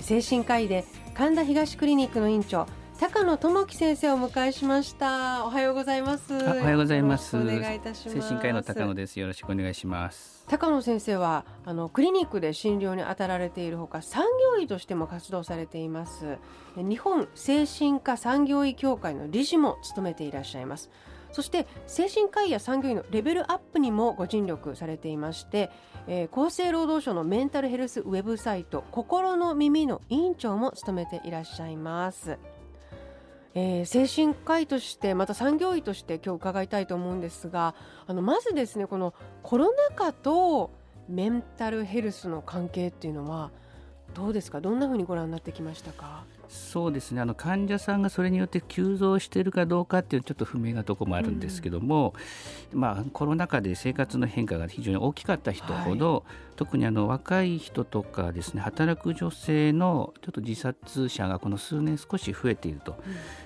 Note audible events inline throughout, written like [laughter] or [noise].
精神科医で神田東クリニックの院長高野智樹先生をお迎えしました。おはようございます。おはようございます。お願いいたします。精神科医の高野です。よろしくお願いします。高野先生はあのクリニックで診療に当たられているほか産業医としても活動されています。日本精神科産業医協会の理事も務めていらっしゃいますそして精神科医や産業医のレベルアップにもご尽力されていまして、えー、厚生労働省のメンタルヘルスウェブサイト心の耳の委員長も務めていらっしゃいます。えー、精神科医としてまた産業医として今日伺いたいと思うんですがあのまずですねこのコロナ禍とメンタルヘルスの関係っていうのはどうですか？どんなふうにご覧になってきましたか？そうですね。あの患者さんがそれによって急増しているかどうかっていうちょっと不明なところもあるんですけども、うん、まあ、コロナ禍で生活の変化が非常に大きかった人ほど、はい、特にあの若い人とかですね働く女性のちょっと自殺者がこの数年少し増えていると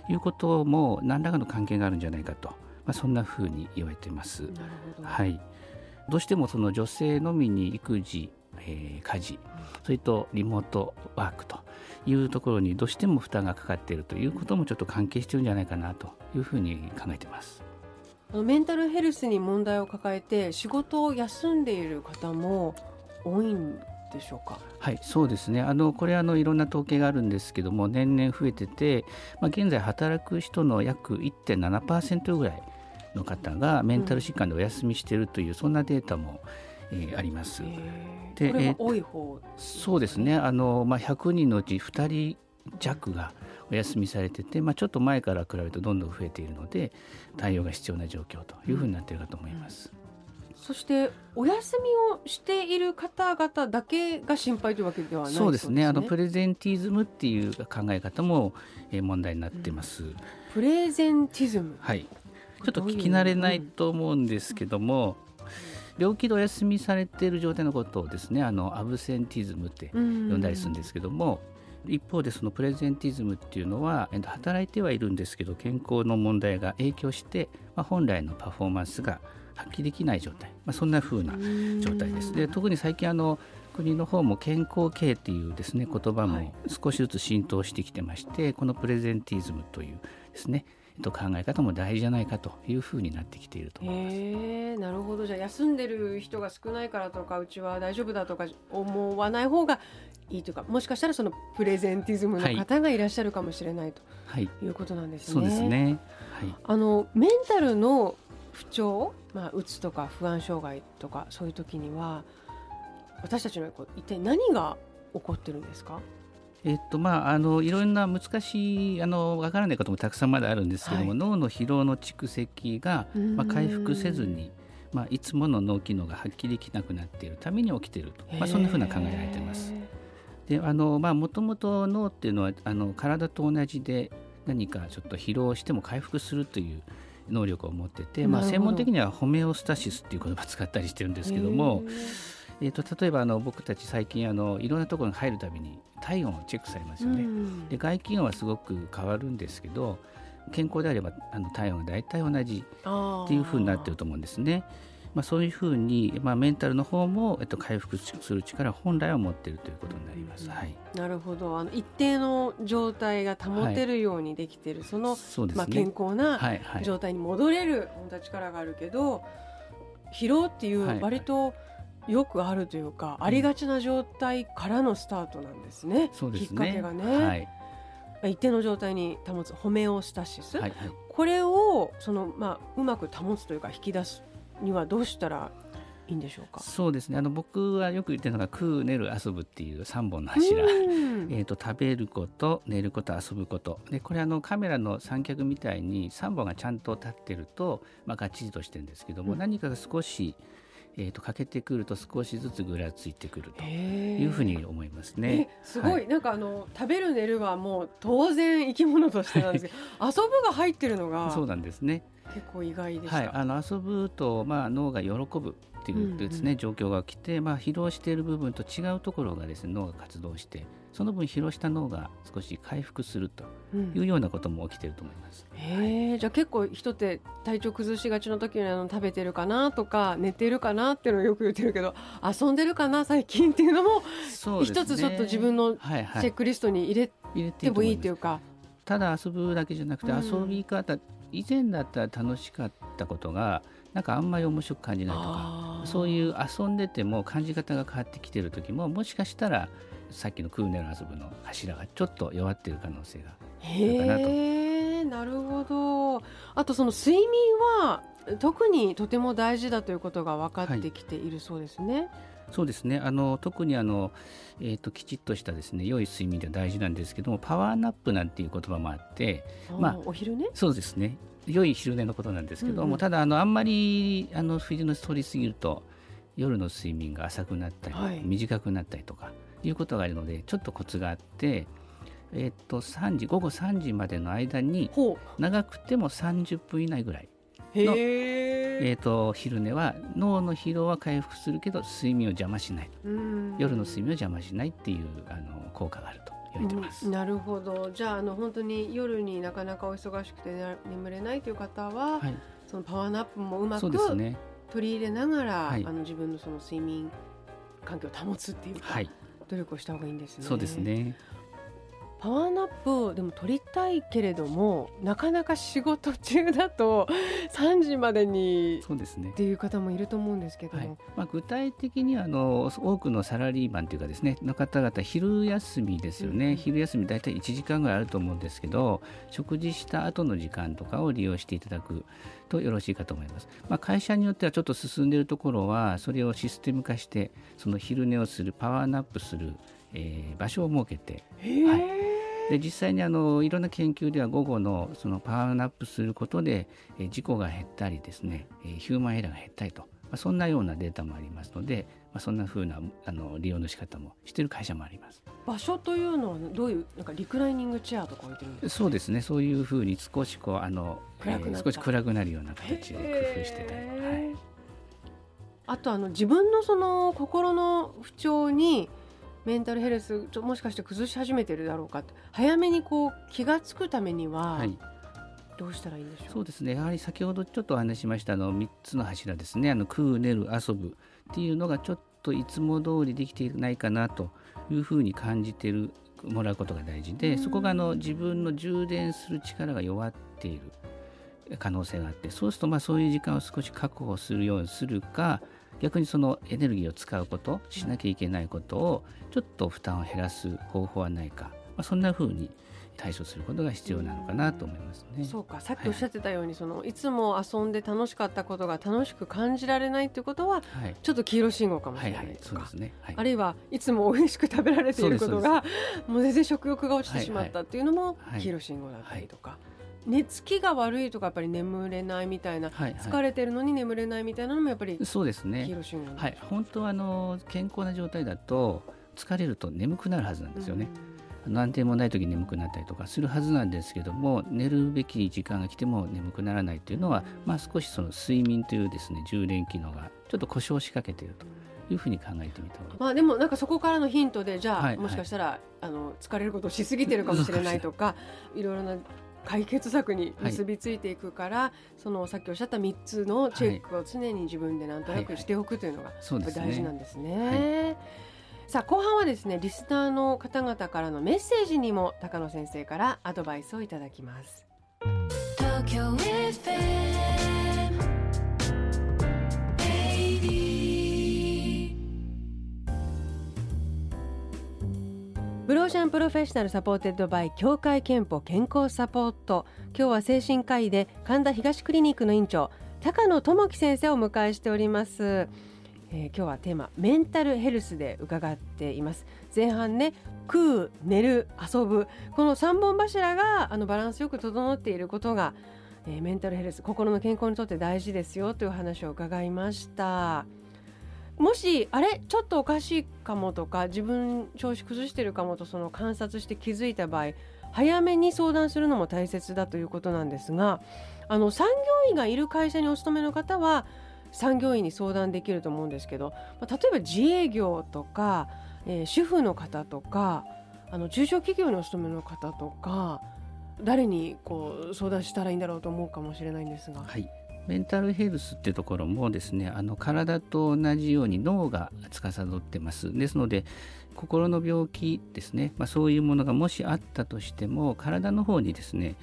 いうことも何らかの関係があるんじゃないかと、まあ、そんなふうに言われています。はい、どうしてもその女性のみに育児えー、家事それとリモートワークというところにどうしても負担がかかっているということもちょっと関係してるんじゃないかなというふうに考えてます。メンタルヘルスに問題を抱えて仕事を休んでいる方も多いんでしょうか？はい、そうですね。あのこれあのいろんな統計があるんですけども、年々増えてて、まあ現在働く人の約1.7%ぐらいの方がメンタル疾患でお休みしているという、うん、そんなデータも、えー、あります。でこれは多い方、そうですねあの、まあ、100人のうち2人弱がお休みされてて、まあ、ちょっと前から比べるとどんどん増えているので対応が必要な状況というふうになっているかと思います。そしてお休みをしている方々だけが心配というわけではないそうですね。あのプレゼンティズムっていう考え方も、えー、問題になっています、うん。プレゼンティズム。はい。ちょっと聞き慣れないと思うんですけども、病気でお休みされている状態のことをですねあのアブセンティズムって呼んだりするんですけども、一方でそのプレゼンティズムっていうのは働いてはいるんですけど健康の問題が影響して、まあ、本来のパフォーマンスが発揮できない状態、まあ、そんな風な状態です。で特に最近あの国の方も健康経っていうですね言葉も少しずつ浸透してきてまして、はい、このプレゼンティズムというですねと考え方も大事じゃないかというふうになってきていると思います。えなるほど。じゃあ休んでる人が少ないからとかうちは大丈夫だとか思わない方がいいというかもしかしたらそのプレゼンティズムの方がいらっしゃるかもしれないと、はい、いうことなんですね。そうですね、はい、あのメンタルの不調、まあ、うつとか不安障害とかそういう時には私たちの一体何が起こってるんですか？えっとまあ、あのいろんな難しいあの分からないこともたくさんまだあるんですけども、はい、脳の疲労の蓄積が、まあ、回復せずに、まあ、いつもの脳機能が発揮できなくなっているために起きていると、まあ、そんなふうな考えられています。であのまあもともと脳っていうのはあの体と同じで何かちょっと疲労しても回復するという能力を持ってて、まあ、専門的にはホメオスタシスっていう言葉を使ったりしてるんですけども。えーと、例えばあの僕たち最近あのいろんなところに入るたびに体温をチェックされますよね。で外気温はすごく変わるんですけど健康であればあの体温が大体同じっていうふうになってると思うんですね。まあ、そういうふうに、まあ、メンタルの方も、えっと、回復する力本来は持っているということになります。はい、なるほど。あの一定の状態が保てるようにできている、はい、そのそ、ね、まあ、健康な状態に戻れる、本当は力があるけど疲労っていう割と、よくあるというか、ありがちな状態からのスタートなんですね、うん、きっかけがね。はい。一定の状態に保つホメオスタシス、はいはい、これをその、まあ、うまく保つというか引き出すにはどうしたらいいんでしょうか？そうですね。あの僕はよく言ってるのが食う寝る遊ぶっていう3本の柱、えーと、食べること寝ること遊ぶこと。でこれあのカメラの三脚みたいに3本がちゃんと立ってると、まあ、がっちりとしてるんですけども、うん、何かが少しえー、と欠けてくると少しずつぐらついてくるというふうに思いますね。すごい、はい、なんかあの食べる寝るはもう当然生き物としてなんですけど遊ぶが入ってるのがそうなんですね。結構意外ではい、あの遊ぶと、まあ、脳が喜ぶっていうですね、うんうん、状況が起きて、まあ、疲労している部分と違うところがですね脳が活動してその分疲労した脳が少し回復するというようなことも起きていると思います。うん、へえ、じゃあ結構人って体調崩しがちの時にあの食べてるかなとか寝てるかなっていうのをよく言ってるけど遊んでるかな最近っていうのも一つちょっと自分のチェックリストに入れてもいいっていうか。はいはいただ遊ぶだけじゃなくて遊び方、以前だったら楽しかったことがなんかあんまり面白く感じないとかそういう遊んでても感じ方が変わってきてる時ももしかしたらさっきのクーネル遊ぶの柱がちょっと弱っている可能性があるかなと。へなるほど。あとその睡眠は特にとても大事だということが分かってきているそうですね。はいそうですね。あの特にあの、えーと、きちっとしたですね良い睡眠では大事なんですけどもパワーナップなんていう言葉もあってまあお昼寝そうですね。良い昼寝のことなんですけども、うんうん、ただあのあんまりあの昼寝取りすぎると夜の睡眠が浅くなったり、はい、短くなったりとかいうことがあるのでちょっとコツがあって。えー、と3時午後3時までの間に長くても30分以内ぐらいの、えーと、昼寝は脳の疲労は回復するけど睡眠を邪魔しない。夜の睡眠を邪魔しないっていうあの効果があるとなるほど。じゃああの本当に夜になかなかお忙しくて眠れないという方は、はい、そのパワーナップもうまく取り入れながら、はい、あの自分のその睡眠環境を保つっていうか、はい、努力をした方がいいんですね。そうですねパワーナップでも取りたいけれどもなかなか仕事中だと [laughs] 3時までにそうです、ね、っていう方もいると思うんですけども、はい、まあ、具体的にあの多くのサラリーマンというかですねの方々昼休みですよね、うん、昼休み大体1時間ぐらいあると思うんですけど食事した後の時間とかを利用していただくとよろしいかと思います、まあ、会社によってはちょっと進んでいるところはそれをシステム化してその昼寝をするパワーナップする、えー、場所を設けて、はいで実際にあのいろんな研究では午後のそのパワーナップすることで、え事故が減ったりですね、えヒューマンエラーが減ったりと、まあ、そんなようなデータもありますので、まあ、そんなふうなあの利用の仕方もしている会社もあります。場所というのはどういうなんかリクライニングチェアとか置いてるんですか？そうですね。そういうふうに少しこうあの、えー、少し暗くなるような形で工夫してたり、はい、あとあの自分のその心の不調にメンタルヘルスちょもしかして崩し始めてるだろうか早めにこう気が付くためには、はい、どうしたらいいんでしょう？そうですね。やはり先ほどちょっとお話しましたあの3つの柱ですね。あの食う寝る遊ぶっていうのがちょっといつも通りできていないかなというふうに感じてるもらうことが大事でそこがあの自分の充電する力が弱っている可能性があってそうするとまあそういう時間を少し確保するようにするか逆にそのエネルギーを使うことしなきゃいけないことをちょっと負担を減らす方法はないか、まあ、そんなふうに対処することが必要なのかなと思いますね。そうか、さっきおっしゃってたように、はい、そのいつも遊んで楽しかったことが楽しく感じられないということは、はい、ちょっと黄色信号かもしれないとか、はいね、あるいはいつも美味しく食べられていることがもう全然食欲が落ちてしまったっていうのも黄色信号だったりとか。寝つきが悪いとかやっぱり眠れないみたいな、はいはい、疲れてるのに眠れないみたいなのもやっぱりそうですね。はい、本当はあの健康な状態だと疲れると眠くなるはずなんですよね。安定もない時に眠くなったりとかするはずなんですけども寝るべき時間が来ても眠くならないというのは、まあ、少しその睡眠というですね充電機能がちょっと故障しかけていると。いうふうに考えてみたまあでもなんかそこからのヒントでじゃあ、はい、もしかしたらあの疲れることをしすぎてるかもしれないとかいろいろな解決策に結びついていくから、はい、そのさっきおっしゃった3つのチェックを常に自分でなんとなくしておくというのが大事なんですね。さあ後半はですねリスナーの方々からのメッセージにも高野先生からアドバイスをいただきます。 Blue Ocean Professional supported by 協会けんぽ健康サポート。今日は精神科医で神田東クリニックの院長高野智樹先生をお迎えしております、えー、今日はテーマメンタルヘルスで伺っています。前半ね食う寝る遊ぶ。この3本柱があのバランスよく整っていることが、えー、メンタルヘルス心の健康にとって大事ですよという話を伺いました。もしあれちょっとおかしいかもとか自分調子崩してるかもとその観察して気づいた場合早めに相談するのも大切だということなんですがあの産業医がいる会社にお勤めの方は産業医に相談できると思うんですけど、ま、例えば自営業とか、えー、主婦の方とかあの中小企業にお勤めの方とか誰にこう相談したらいいんだろうと思うかもしれないんですが。はいメンタルヘルスってところもですねあの体と同じように脳が司ってます。ですので心の病気ですね、まあ、そういうものがもしあったとしても体の方にですね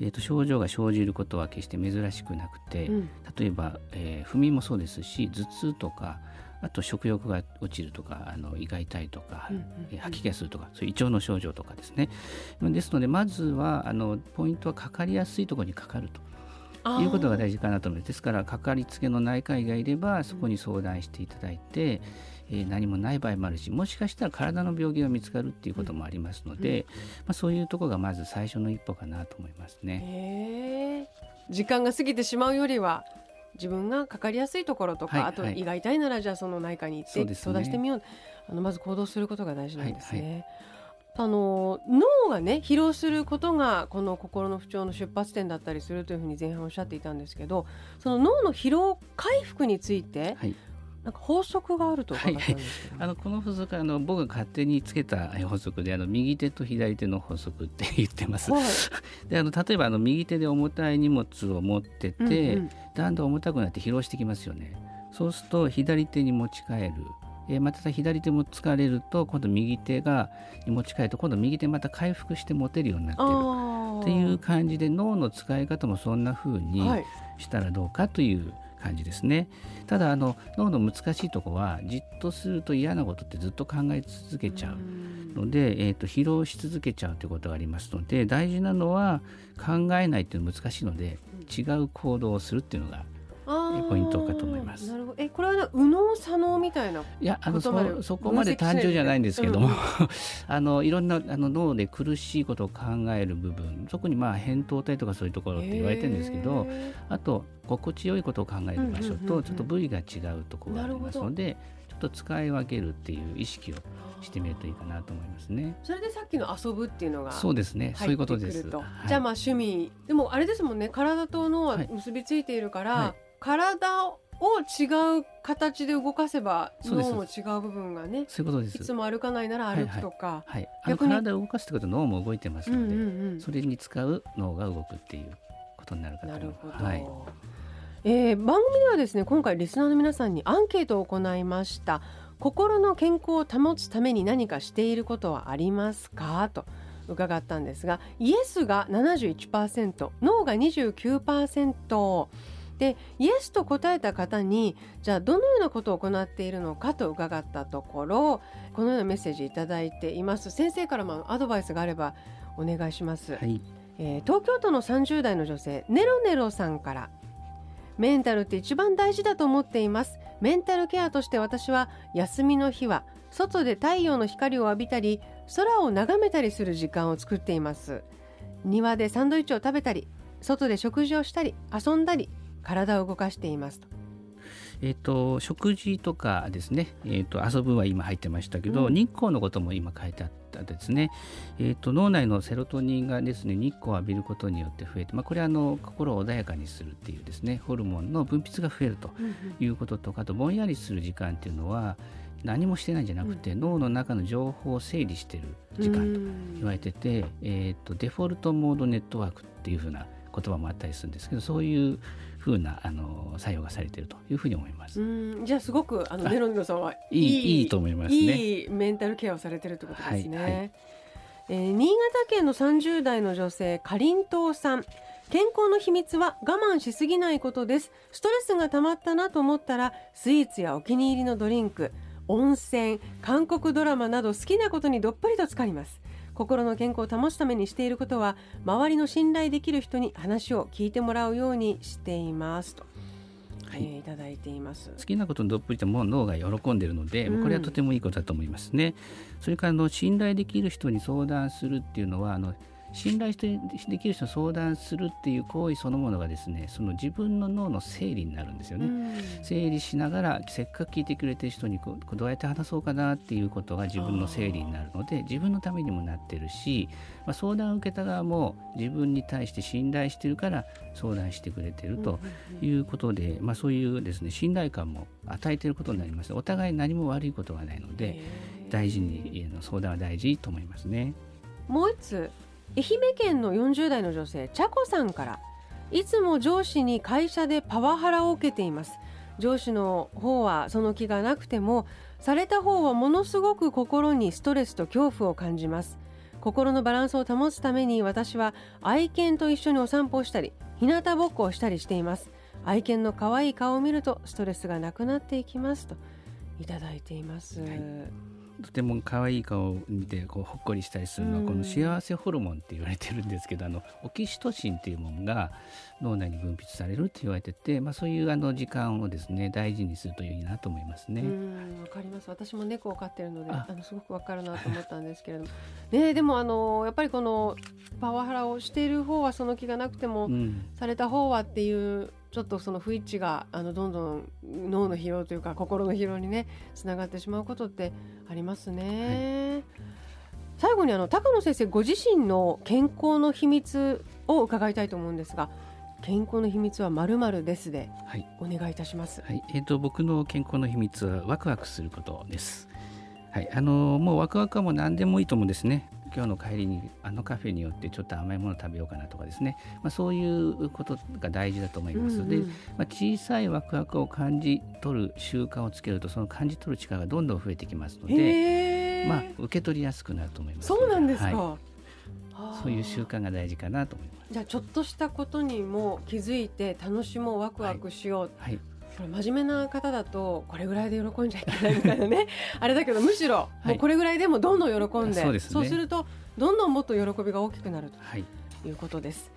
えーと、症状が生じることは決して珍しくなくて、うん、例えば、えー、不眠もそうですし頭痛とかあと食欲が落ちるとかあの胃が痛いとか、うんうん、吐き気がするとかそういう胃腸の症状とかですね。ですのでまずはあのポイントはかかりやすいところにかかると。いうことが大事かなと思います。ですからかかりつけの内科医がいればそこに相談していただいて、えー、何もない場合もあるしもしかしたら体の病気が見つかるっていうこともありますので、まあ、そういうところがまず最初の一歩かなと思いますね。時間が過ぎてしまうよりは自分がかかりやすいところとか、はい、あと胃が痛いならじゃあその内科に行って相談してみよう、ね、あのまず行動することが大事なんですね。はいはいあの脳がね疲労することがこの心の不調の出発点だったりするというふうに前半おっしゃっていたんですけどその脳の疲労回復について、はい、なんか法則があるとはい、あのこの法則あの僕が勝手につけた法則であの右手と左手の法則って言ってます。はい、[laughs] であの例えばあの右手で重たい荷物を持ってて、うんうん、だんだん重たくなって疲労してきますよね。そうすると左手に持ち帰る。えー、また左手も疲れると今度右手がに持ち帰ると今度右手また回復して持てるようになってる。っていう感じで脳の使い方もそんな風にしたらどうかという感じですね。ただあの脳の難しいとこはじっとすると嫌なことってずっと考え続けちゃうので、えーと、疲労し続けちゃうということがありますので大事なのは考えないっていうのは難しいので違う行動をするっていうのがポイントかと思います。なるほど。え、これは右脳左脳みたいな。いや、あのそそこまで単純じゃないんですけども、うん、[laughs] あのいろんなあの脳で苦しいことを考える部分、特にまあ扁桃体とかそういうところって言われてるんですけど、あと心地よいことを考える場所とちょっと部位が違うところがありますので、ちょっと使い分けるっていう意識をしてみるといいかなと思いますね。それでさっきの遊ぶっていうのがそうですね。そういうことです。はい、じゃあまあ趣味でもあれですもんね。体と脳は結びついているから。はい体を違う形で動かせば脳も違う部分がねそういうことです。いつも歩かないなら歩くとか、はい、はい、逆に体を動かすってことは脳も動いてますので、うんうんうん、それに使う脳が動くっていうことになるかと思います。はい、えー、番組ではですね今回リスナーの皆さんにアンケートを行いました。心の健康を保つために何かしていることはありますか？と伺ったんですがイエスが71%ノーが29%でイエスと答えた方にじゃあどのようなことを行っているのかと伺ったところこのようなメッセージ頂いています。先生からもアドバイスがあればお願いします、はい、えー、東京都の30代の女性ネロネロさんからメンタルって一番大事だと思っています。メンタルケアとして私は休みの日は外で太陽の光を浴びたり空を眺めたりする時間を作っています。庭でサンドイッチを食べたり外で食事をしたり遊んだり体を動かしていますと。えーと、食事とかですね、えーと、遊ぶは今入ってましたけど、うん、日光のことも今書いてあったですね、えーと、脳内のセロトニンがですね日光を浴びることによって増えて、まあ、これはあの心を穏やかにするっていうですねホルモンの分泌が増えるということとか、あとぼんやりする時間っていうのは何もしてないんじゃなくて、うん、脳の中の情報を整理している時間と言われてて、えー、とデフォルトモードネットワークっていうふうな言葉もあったりするんですけどそういうふうなあの作用がされているというふうに思います。じゃあすごくあのメロンドさんはいいいいと思いますね。いいメンタルケアをされてるってことですね。はいはい、えー、新潟県の30代の女性かりんとうさん。健康の秘密は我慢しすぎないことです。ストレスが溜まったなと思ったらスイーツやお気に入りのドリンク、温泉、韓国ドラマなど好きなことにどっぷりと浸かります。心の健康を保つためにしていることは周りの信頼できる人に話を聞いてもらうようにしていますと。はい、えー、いただいています好きなことにどっぷりともう脳が喜んでいるので、うん、これはとてもいいことだと思いますね。それからの信頼できる人に相談するっていうのはあの信頼してできる人に相談するっていう行為そのものがですねその自分の脳の整理になるんですよね。整理しながらせっかく聞いてくれてる人にこうどうやって話そうかなっていうことが自分の整理になるので自分のためにもなってるし、まあ、相談を受けた側も自分に対して信頼してるから相談してくれてるということで、まあ、そういうですね信頼感も与えていることになりますお互い何も悪いことがないので大事に相談は大事と思いますね。もう一つ愛媛県の40代の女性茶子さんからいつも上司に会社でパワハラを受けています。上司の方はその気がなくてもされた方はものすごく心にストレスと恐怖を感じます。心のバランスを保つために私は愛犬と一緒にお散歩をしたり日向ぼっこをしたりしています。愛犬の可愛い顔を見るとストレスがなくなっていきますといただいています、はい。とても可愛い顔を見てこうほっこりしたりするのは、この幸せホルモンって言われてるんですけどあのオキシトシンっていうものが脳内に分泌されるって言われてて、まあ、そういうあの時間をですね大事にするといいなと思いますね。わかります。私も猫を飼ってるのであ。のすごくわかるなと思ったんですけれども、ね、でもあのやっぱりこのパワハラをしている方はその気がなくても、うん、された方はっていうちょっとその不一致があのどんどん脳の疲労というか心の疲労にねつながってしまうことってありますね。はい、最後にあの高野先生ご自身の健康の秘密を伺いたいと思うんですが健康の秘密はまるまるですで、はい、お願いいたします。はい、えっ、ー、と僕の健康の秘密はワクワクすることです。はい、あのもうワクワクはもう何でもいいと思うんですね。今日の帰りにあのカフェによってちょっと甘いもの食べようかなとかですね、まあ、そういうことが大事だと思います。うんうん、で、まあ、小さいワクワクを感じ取る習慣をつけるとその感じ取る力がどんどん増えてきますので、まあ、受け取りやすくなると思います。そうなんですか、はい、そういう習慣が大事かなと思います。じゃあちょっとしたことにも気づいて楽しもうワクワクしよう、はい、はい真面目な方だとこれぐらいで喜んじゃいけないみたいなね。[laughs] あれだけどむしろもうこれぐらいでもどんどん喜んで、そう、ね、そうするとどんどんもっと喜びが大きくなるとい。うことです。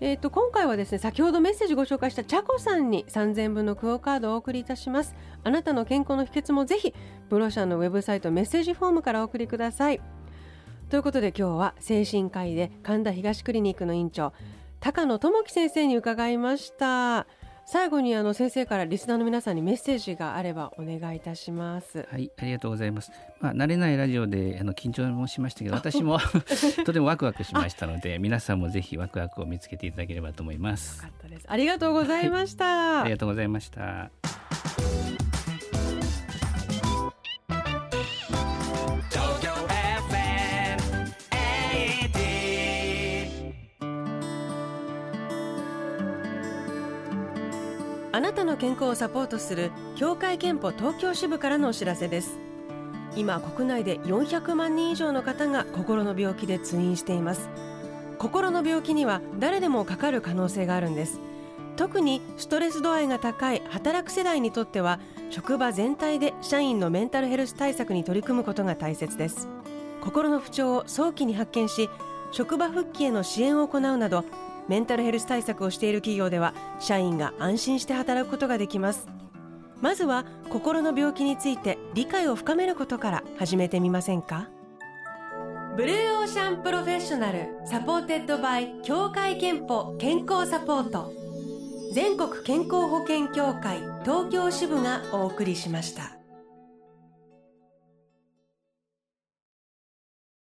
えーと、今回はですね先ほどメッセージご紹介したチャコさんに3000分のクオカードをお送りいたします。あなたの健康の秘訣もぜひブロシャンのウェブサイトメッセージフォームからお送りください。ということで今日は精神科医で神田東クリニックの院長高野智樹先生に伺いました最後にあの先生からリスナーの皆さんにメッセージがあればお願いいたします。はい、ありがとうございます。まあ慣れないラジオであの緊張もしましたけど、私も [laughs] とてもワクワクしましたので、皆さんもぜひワクワクを見つけていただければと思います。よかったです。ありがとうございました。はい、ありがとうございました。健康をサポートする協会憲法東京支部からのお知らせです。今国内で400万人以上の方が心の病気で通院しています。心の病気には誰でもかかる可能性があるんです。特にストレス度合いが高い働く世代にとっては職場全体で社員のメンタルヘルス対策に取り組むことが大切です。心の不調を早期に発見し職場復帰への支援を行うなどメンタルヘルス対策をしている企業では社員が安心して働くことができます。まずは心の病気について理解を深めることから始めてみませんか？ Blue Ocean Professional supported by 協会けんぽ健康サポート。全国健康保険協会東京支部がお送りしました。